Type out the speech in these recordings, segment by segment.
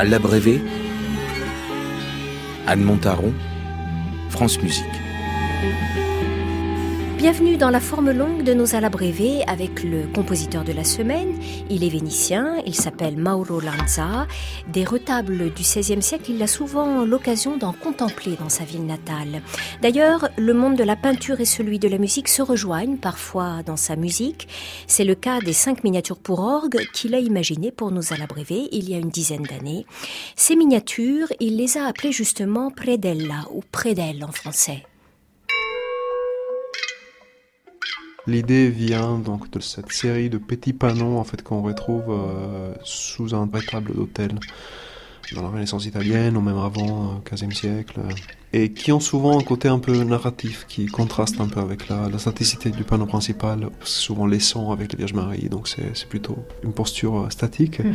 À l'abrévé, Anne Montaron, France Musique. Bienvenue dans la forme longue de nos alabrévés avec le compositeur de la semaine. Il est vénitien, il s'appelle Mauro Lanza. Des retables du XVIe siècle, il a souvent l'occasion d'en contempler dans sa ville natale. D'ailleurs, le monde de la peinture et celui de la musique se rejoignent parfois dans sa musique. C'est le cas des cinq miniatures pour orgue qu'il a imaginées pour nos alabrévés il y a une dizaine d'années. Ces miniatures, il les a appelées justement Predella ou Predelle en français. L'idée vient donc de cette série de petits panneaux en fait qu'on retrouve euh, sous un table d'hôtel dans la Renaissance italienne ou même avant, au XVe siècle, et qui ont souvent un côté un peu narratif qui contraste un peu avec la, la staticité du panneau principal, souvent les sons avec la Vierge Marie, donc c'est plutôt une posture euh, statique. Hmm.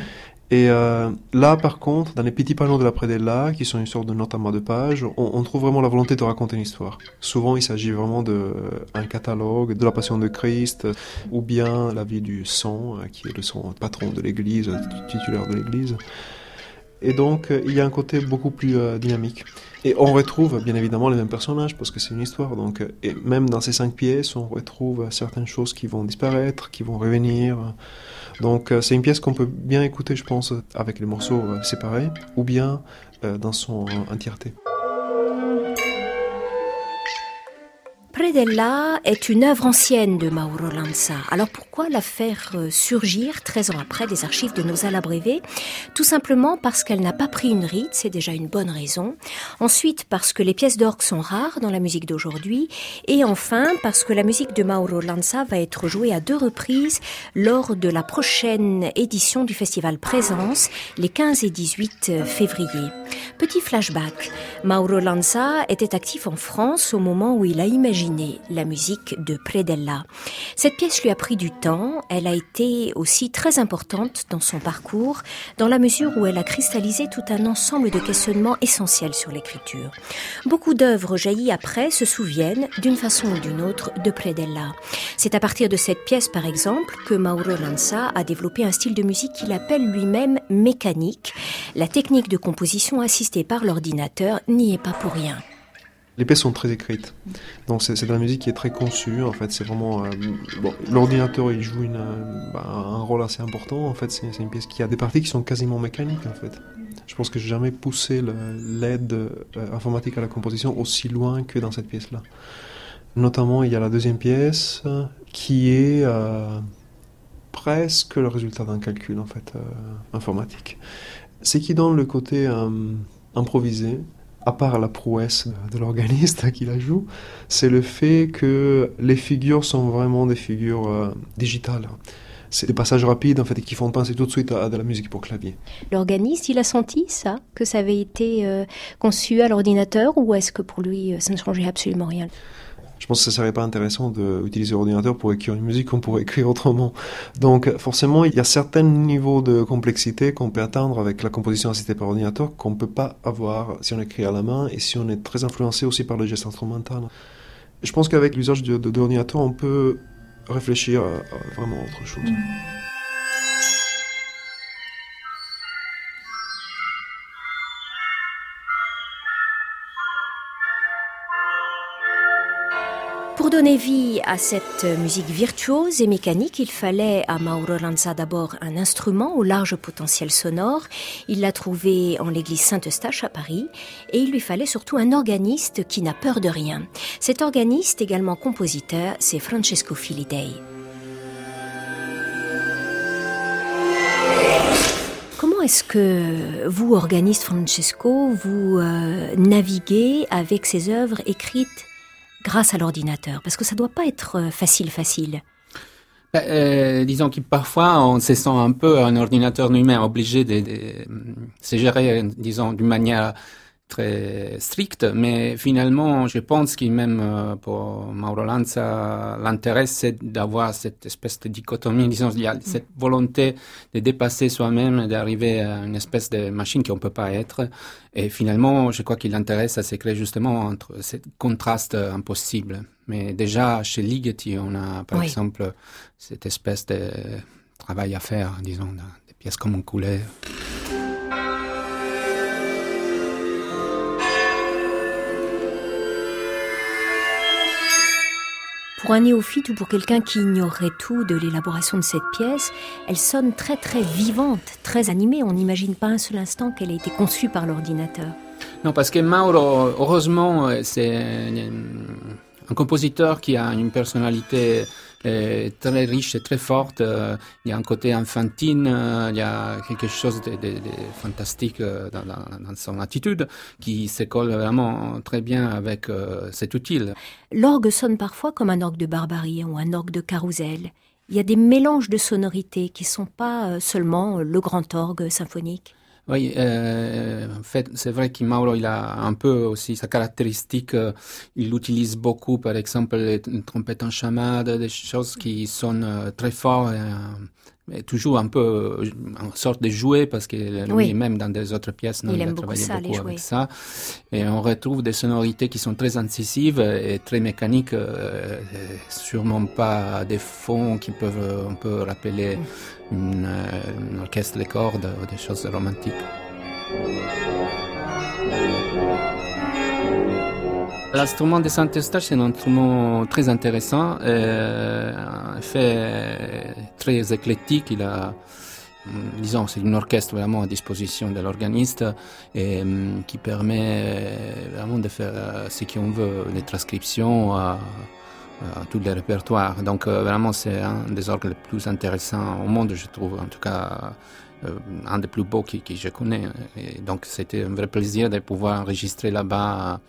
Et euh, là, par contre, dans les petits panneaux de la Predella, qui sont une sorte de note à de page, on, on, trouve vraiment la volonté de raconter une histoire. Souvent, il s'agit vraiment d'un euh, catalogue de la Passion de Christ, ou bien la vie du sang, euh, qui est le son patron de l'Église, titulaire de l'Église. Et donc, il y a un côté beaucoup plus dynamique. Et on retrouve bien évidemment les mêmes personnages parce que c'est une histoire. Donc, et même dans ces cinq pièces, on retrouve certaines choses qui vont disparaître, qui vont revenir. Donc euh, c'est une pièce qu'on peut bien écouter, je pense, avec les morceaux euh, séparés ou bien euh, dans son entièreté. Predella est une œuvre ancienne de Mauro Lanza. Alors pourquoi la faire euh, surgir 13 ans après des archives de nos Alabrévés Tout simplement parce qu'elle n'a pas pris une rite, c'est déjà une bonne raison. Ensuite parce que les pièces d'orgue sont rares dans la musique d'aujourd'hui. Et enfin parce que la musique de Mauro Lanza va être jouée à deux reprises lors de la prochaine édition du festival Présence, les 15 et 18 février. Petit flashback, Mauro Lanza était actif en France au moment où il a imaginé la musique de Predella. Cette pièce lui a pris du temps, elle a été aussi très importante dans son parcours, dans la mesure où elle a cristallisé tout un ensemble de questionnements essentiels sur l'écriture. Beaucoup d'œuvres jaillies après se souviennent, d'une façon ou d'une autre, de Predella. C'est à partir de cette pièce, par exemple, que Mauro Lanza a développé un style de musique qu'il appelle lui-même mécanique. La technique de composition assistée par l'ordinateur n'y est pas pour rien. Les pièces sont très écrites. Donc c'est de la musique qui est très conçue. En fait, c'est vraiment euh, l'ordinateur il joue euh, bah, un rôle assez important. En fait, c'est une pièce qui a des parties qui sont quasiment mécaniques. En fait, je pense que j'ai jamais poussé l'aide euh, informatique à la composition aussi loin que dans cette pièce-là. Notamment, il y a la deuxième pièce qui est presque le résultat d'un calcul en fait informatique. C'est qui donne le côté improvisé à part la prouesse de l'organiste qui la joue, c'est le fait que les figures sont vraiment des figures euh, digitales. C'est des passages rapides en fait qui font penser tout de suite à, de la musique pour clavier. L'organiste, il a senti ça, que ça avait été euh, conçu à l'ordinateur, ou est-ce que pour lui euh, ça ne changeait absolument rien? Je pense que ce serait pas intéressant d'utiliser l'ordinateur pour écrire une musique qu'on pourrait écrire autrement. Donc forcément, il y a certains niveaux de complexité qu'on peut atteindre avec la composition assistée par ordinateur qu'on peut pas avoir si on écrit à la main et si on est très influencé aussi par le geste instrumental. Je pense qu'avec l'usage de, l'ordinateur, on peut réfléchir à, vraiment autre chose. Mm. Donner vie à cette musique virtuose et mécanique, il fallait à Mauro Lanza d'abord un instrument au large potentiel sonore. Il l'a trouvé en l'église Saint-Eustache à Paris et il lui fallait surtout un organiste qui n'a peur de rien. Cet organiste, également compositeur, c'est Francesco Filidei. Comment est-ce que vous, organiste Francesco, vous euh, naviguez avec ces œuvres écrites grâce à l'ordinateur Parce que ça ne doit pas être euh, facile, facile. Ben, euh, disons que parfois on se sent un peu un ordinateur humain obligé de, de, se gérer, disons, d'une manière très stricte, mais finalement, je pense que même euh, pour Mauro Lanza, l'intérêt, c'est d'avoir cette espèce de dichotomie, disons, il y a mm. cette volonté de dépasser soi-même, d'arriver à une espèce de machine qu'on ne peut pas être. Et finalement, je crois qu'il l'intéresse ça s'écrit justement entre ce contraste impossible. Mais déjà, chez Ligeti, on a, par exemple, cette espèce de travail à faire, disons, des pièces comme un coulet. Pour un néophyte ou pour quelqu'un qui ignorerait tout de l'élaboration de cette pièce, elle sonne très très vivante, très animée. On n'imagine pas un seul instant qu'elle a été conçue par l'ordinateur. Non, parce que Mauro, heureusement, c'est un compositeur qui a une personnalité euh, très riche et très forte. Euh, il y a un côté infantine, euh, il y a quelque chose de, fantastique dans, dans, son attitude qui se colle vraiment très bien avec cet outil. L'orgue sonne parfois comme un orgue de barbarie ou un orgue de carrousel. Il y a des mélanges de sonorités qui sont pas seulement le grand orgue symphonique. Oui, euh, en fait, c'est vrai que Mauro, il a un peu aussi sa caractéristique. Euh, il utilise beaucoup, par exemple, les trompettes en chamade, des choses qui sonnent euh, très fort. Et, mais toujours un peu en sorte de jouer parce que lui même dans des autres pièces non, il, il a travaillé beaucoup, beaucoup avec ça et on retrouve des sonorités qui sont très incisives et très mécaniques euh, sûrement pas des fonds qui peuvent on peut rappeler une, une orchestre les cordes ou des choses romantiques L'instrument de Saint-Eustache, c'est un instrument très intéressant, euh, fait très éclectique. Il a, disons, c'est une orchestre vraiment à disposition de l'organiste et qui permet vraiment de faire ce qu'on veut, les transcriptions à tous les répertoires. Donc euh, vraiment, c'est un des orgues les plus intéressants au monde, je trouve. En tout cas, euh, un des plus beaux que, que je connais. Et donc c'était un vrai plaisir de pouvoir enregistrer là-bas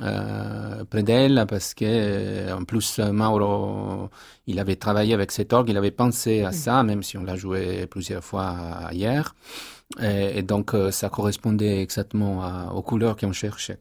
euh, près d'elle parce que euh, en plus Mauro il avait travaillé avec cet orgue il avait pensé à ça même si on l'a joué plusieurs fois hier et, et donc euh, ça correspondait exactement à, aux couleurs qu'on cherchait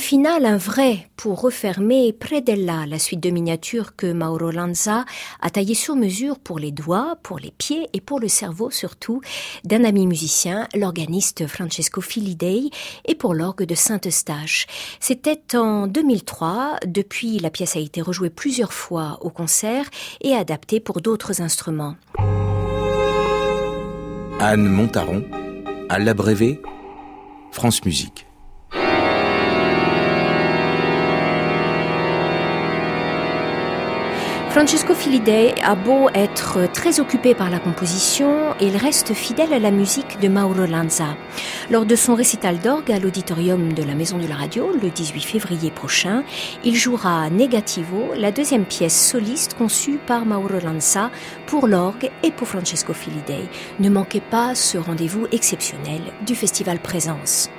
Final, un vrai, pour refermer Predella, la suite de miniatures que Mauro Lanza a taillé sur mesure pour les doigts, pour les pieds et pour le cerveau surtout, d'un ami musicien, l'organiste Francesco Filidei, et pour l'orgue de Saint-Eustache. C'était en 2003. Depuis, la pièce a été rejouée plusieurs fois au concert et adaptée pour d'autres instruments. Anne Montaron, à l'abrévé, France Musique. Francesco Filidei a beau être très occupé par la composition, il reste fidèle à la musique de Mauro Lanza. Lors de son récital d'orgue à l'auditorium de la Maison de la Radio, le 18 février prochain, il jouera Negativo, la deuxième pièce soliste conçue par Mauro Lanza pour l'orgue et pour Francesco Filidei. Ne manquez pas ce rendez-vous exceptionnel du Festival Présence.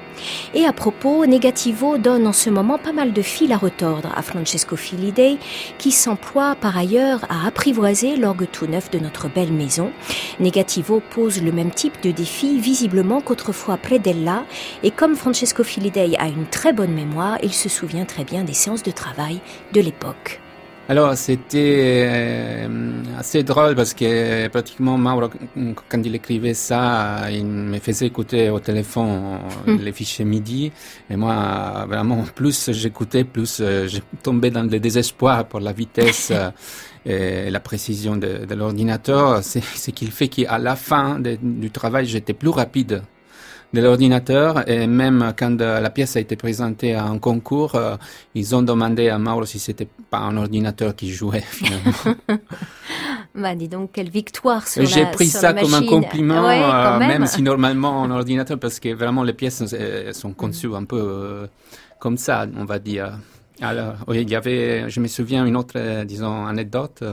Et à propos, Negativo donne en ce moment pas mal de fil à retordre à Francesco Filidei, qui s'emploie par ailleurs à apprivoiser l'orgue tout neuf de notre belle maison. Negativo pose le même type de défi visiblement qu'autrefois Predella, et comme Francesco Filidei a une très bonne mémoire, il se souvient très bien des séances de travail de l'époque. Alors, c'était euh, assez drôle parce que pratiquement Mauro, quand il écrivait ça, il me faisait écouter au téléphone hmm. les fichiers MIDI. Et moi, vraiment, plus j'écoutais, plus euh, je tombais dans le désespoir pour la vitesse euh, et la précision de, de l'ordinateur. C'est ce qu'il fait qu'à la fin du travail, j'étais plus rapide de l'ordinateur et même quand euh, la pièce a été présentée à un concours, euh, ils ont demandé à Mauro si c'était pas un ordinateur qui jouait finalement. bah dis donc quelle victoire sur J'ai pris ça comme un compliment, euh, même. si normalement un ordinateur parce que vraiment les pièces sont conçues un peu comme ça, on va dire. Alors, oui, il y avait, je me souviens, une autre, euh, disons, anecdote.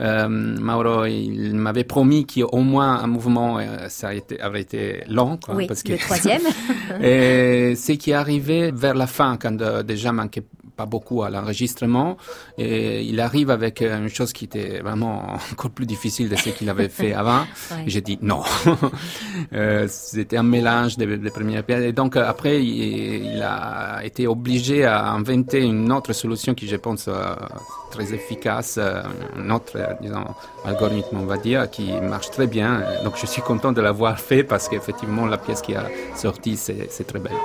Euh, Mauro, il m'avait promis qu'au moins un mouvement, euh, ça a été, avait été long. Quoi, oui, parce le troisième. et ce qui arrivait vers la fin, quand déjà manquait pas beaucoup à l'enregistrement. Et il arrive avec une chose qui était vraiment encore plus difficile de ce qu'il avait fait avant. J'ai dit non. euh, C'était un mélange des, des premières pièces. Et donc après, il, il, a été obligé à inventer une autre solution qui, je pense, euh, très efficace, euh, un autre, disons, algorithme, on va dire, qui marche très bien. Donc je suis content de l'avoir fait parce qu'effectivement, la pièce qui a sorti, c'est très belle.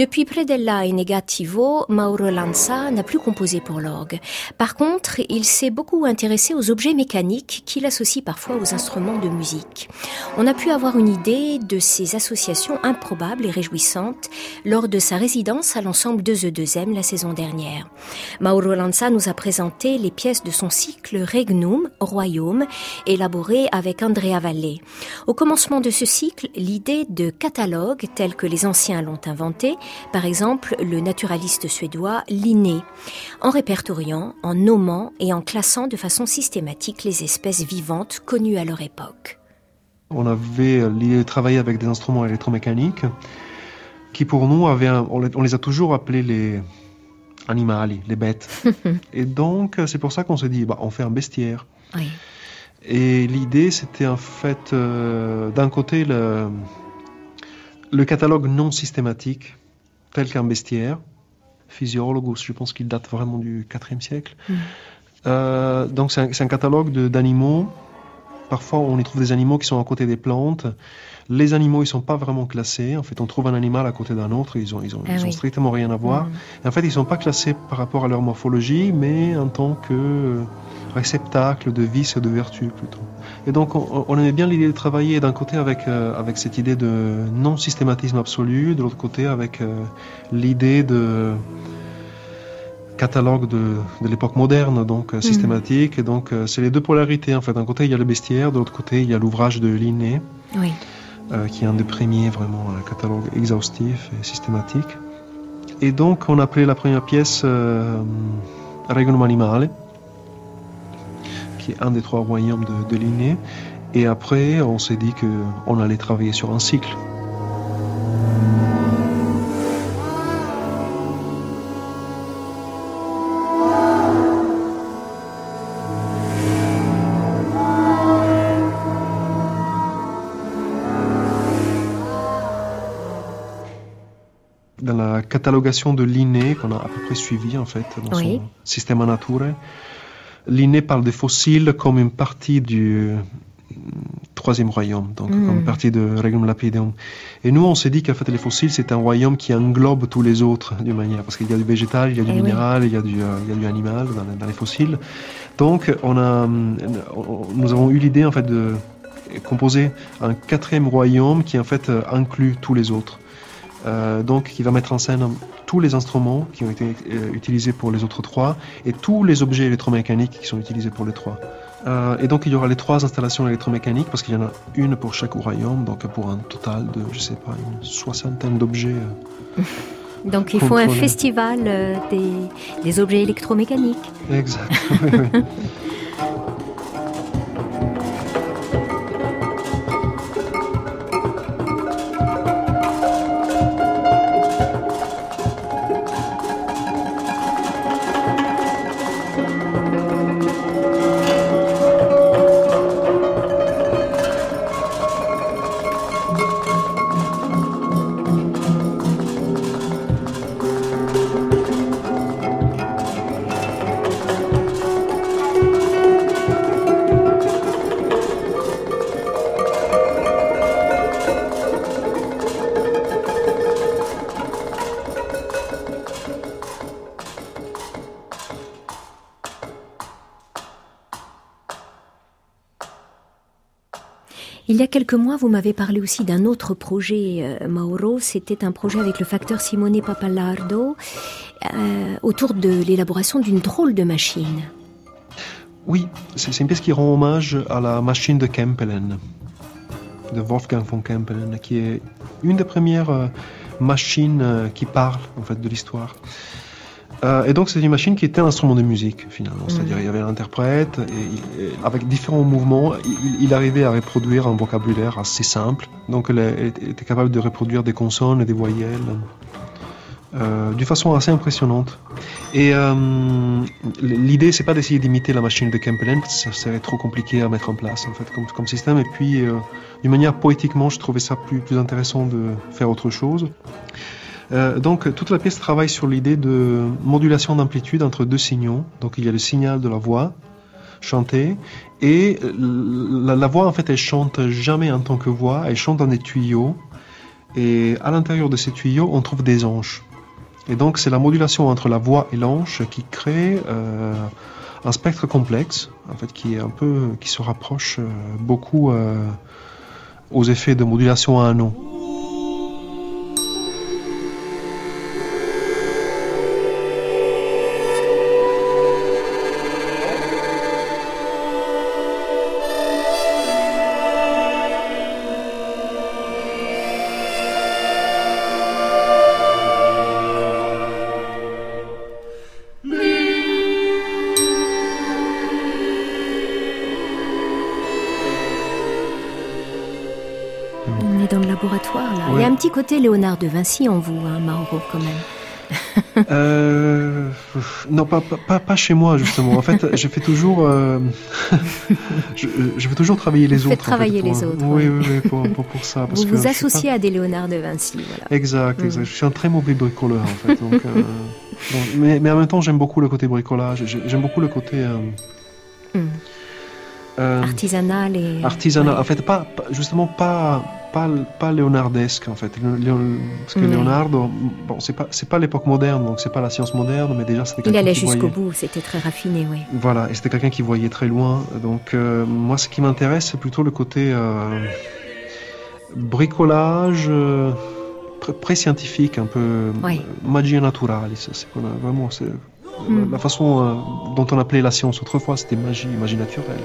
Depuis Predella et Negativo, Mauro Lanza n'a plus composé pour l'orgue. Par contre, il s'est beaucoup intéressé aux objets mécaniques qu'il associe parfois aux instruments de musique. On a pu avoir une idée de ces associations improbables et réjouissantes lors de sa résidence à l'ensemble de The 2M la saison dernière. Mauro Lanza nous a présenté les pièces de son cycle Regnum, Royaume, élaboré avec Andrea Valle. Au commencement de ce cycle, l'idée de catalogue, tel que les anciens l'ont inventé, par exemple, le naturaliste suédois Linné, en répertoriant, en nommant et en classant de façon systématique les espèces vivantes connues à leur époque. On avait travaillé avec des instruments électromécaniques qui pour nous avaient un, on, les, a toujours appelés les animali, les bêtes. et donc c'est pour ça qu'on s'est dit, bah, on fait un bestiaire. Oui. Et l'idée c'était en fait euh, d'un côté le, le catalogue non systématique tel qu'un bestiaire. Physiologus, je pense qu'il date vraiment du 4e siècle. Mm. Euh, donc c'est un, un, catalogue d'animaux. Parfois on y trouve des animaux qui sont à côté des plantes. Les animaux, ils sont pas vraiment classés. En fait, on trouve un animal à côté d'un autre, ils ont, ils ont, ah ils ont oui. strictement rien à voir. Mm. Et en fait, ils sont pas classés par rapport à leur morphologie, mais en tant que réceptacle de vices et de vertus plutôt. Et donc, on, on aimait bien l'idée de travailler d'un côté avec, euh, avec cette idée de non-systématisme absolu, de l'autre côté avec euh, l'idée de catalogue de, de l'époque moderne, donc euh, systématique. Et donc, c'est les deux polarités en fait. D'un côté, il y a le bestiaire, de l'autre côté, il y a l'ouvrage de Linné. Oui. qui est un des premiers vraiment un catalogue exhaustif et systématique. Et donc on appelait la première pièce Regnum Animale, qui est un des trois royaumes de, de Et après, on s'est dit qu'on allait travailler sur un cycle. catalogation de Linné qu'on a à peu près suivi en fait dans son système nature. Linné parle des fossiles comme une partie du mm, troisième royaume, donc comme une hmm. partie de Regnum Lapidum. Et nous, on s'est dit qu'en fait, les fossiles, c'est un royaume qui englobe tous les autres d'une manière, parce qu'il y a du végétal, il y a du eh minéral, il, y a du, euh, il y a du animal dans, les fossiles. Donc, on a, nous avons eu l'idée en fait de composer un quatrième royaume qui en fait euh, inclut tous les autres. Euh, donc qui va mettre en scène tous les instruments qui ont été euh, utilisés pour les autres trois et tous les objets électromécaniques qui sont utilisés pour les trois. Euh, et donc il y aura les trois installations électromécaniques parce qu'il y en a une pour chaque royaume, donc pour un total de, je sais pas, une soixantaine d'objets. donc il faut un festival des, des, objets électromécaniques. Exact. Il y a quelques mois, vous m'avez parlé aussi d'un autre projet, euh, Mauro. C'était un projet avec le facteur Simone Papalardo euh, autour de l'élaboration d'une drôle de machine. Oui, c'est une pièce qui rend hommage à la machine de Kempelen, de Wolfgang von Kempelen, qui est une des premières euh, machines qui parle en fait de l'histoire. Euh, et donc c'est une machine qui était un instrument de musique finalement, c'est-à-dire il y avait l'interprète et, avec différents mouvements, il, arrivait à reproduire un vocabulaire assez simple. Donc il était capable de reproduire des consonnes et des voyelles euh, d'une façon assez impressionnante. Et euh, l'idée c'est pas d'essayer d'imiter la machine de Kempelen, parce que ça serait trop compliqué à mettre en place en fait comme, comme système. Et puis euh, d'une manière poétiquement, je trouvais ça plus, plus intéressant de faire autre chose. Euh, donc toute la pièce travaille sur l'idée de modulation d'amplitude entre deux signaux. Donc il y a le signal de la voix chantée et la, voix en fait elle chante jamais en tant que voix, elle chante dans des tuyaux et à l'intérieur de ces tuyaux on trouve des anges. Et donc c'est la modulation entre la voix et l'ange qui crée euh, un spectre complexe en fait qui est un peu qui se rapproche euh, beaucoup aux effets de modulation à un nom. Petit côté Léonard de Vinci en vous, hein, Mauro, quand même. euh, non, pas, pas, pas, chez moi justement. En fait, je fais toujours, euh, je, je, fais toujours travailler les autres. travailler les autres. Oui, oui, oui, pour, pour, pour ça. Parce vous vous associez à des Léonard de Vinci, voilà. Exact, exact. Mm. Je suis un très mauvais bricoleur en fait. Donc, euh, mais, mais, en même temps, j'aime beaucoup le côté bricolage. J'aime beaucoup le côté. Euh, mm. Euh, artisanal et. Artisanal. En fait, pas, justement pas pas, pas léonardesque en fait. parce que Leonardo, bon, c'est pas c'est pas l'époque moderne, donc c'est pas la science moderne, mais déjà c'était. Il allait jusqu'au bout, c'était très raffiné, oui. Voilà, et c'était quelqu'un qui voyait très loin. Donc euh, moi, ce qui m'intéresse, c'est plutôt le côté euh, bricolage. pré-scientifique, un peu magia naturalis, c'est vraiment hmm. la, façon dont on appelait la science autrefois, c'était magie, magie naturelle.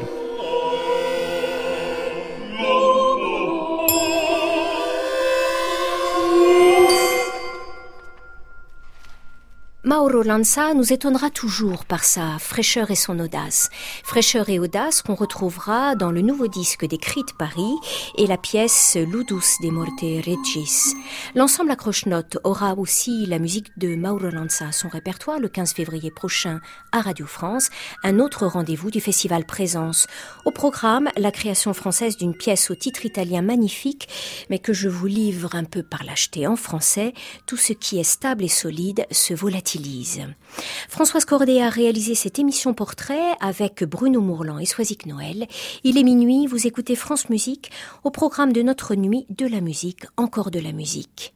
Mauro Lanza nous étonnera toujours par sa fraîcheur et son audace. Fraîcheur et audace qu'on retrouvera dans le nouveau disque des Cris de Paris et la pièce Ludus de Morte Regis. L'ensemble à croche-notes aura aussi la musique de Mauro Lanza à son répertoire le 15 février prochain à Radio France, un autre rendez-vous du festival Présence. Au programme, la création française d'une pièce au titre italien magnifique, mais que je vous livre un peu par l'acheter en français, tout ce qui est stable et solide se volatilise Françoise Cordet a réalisé cette émission portrait avec Bruno Mourlan et Soisic Noël. Il est minuit, vous écoutez France Musique au programme de notre nuit de la musique, encore de la musique.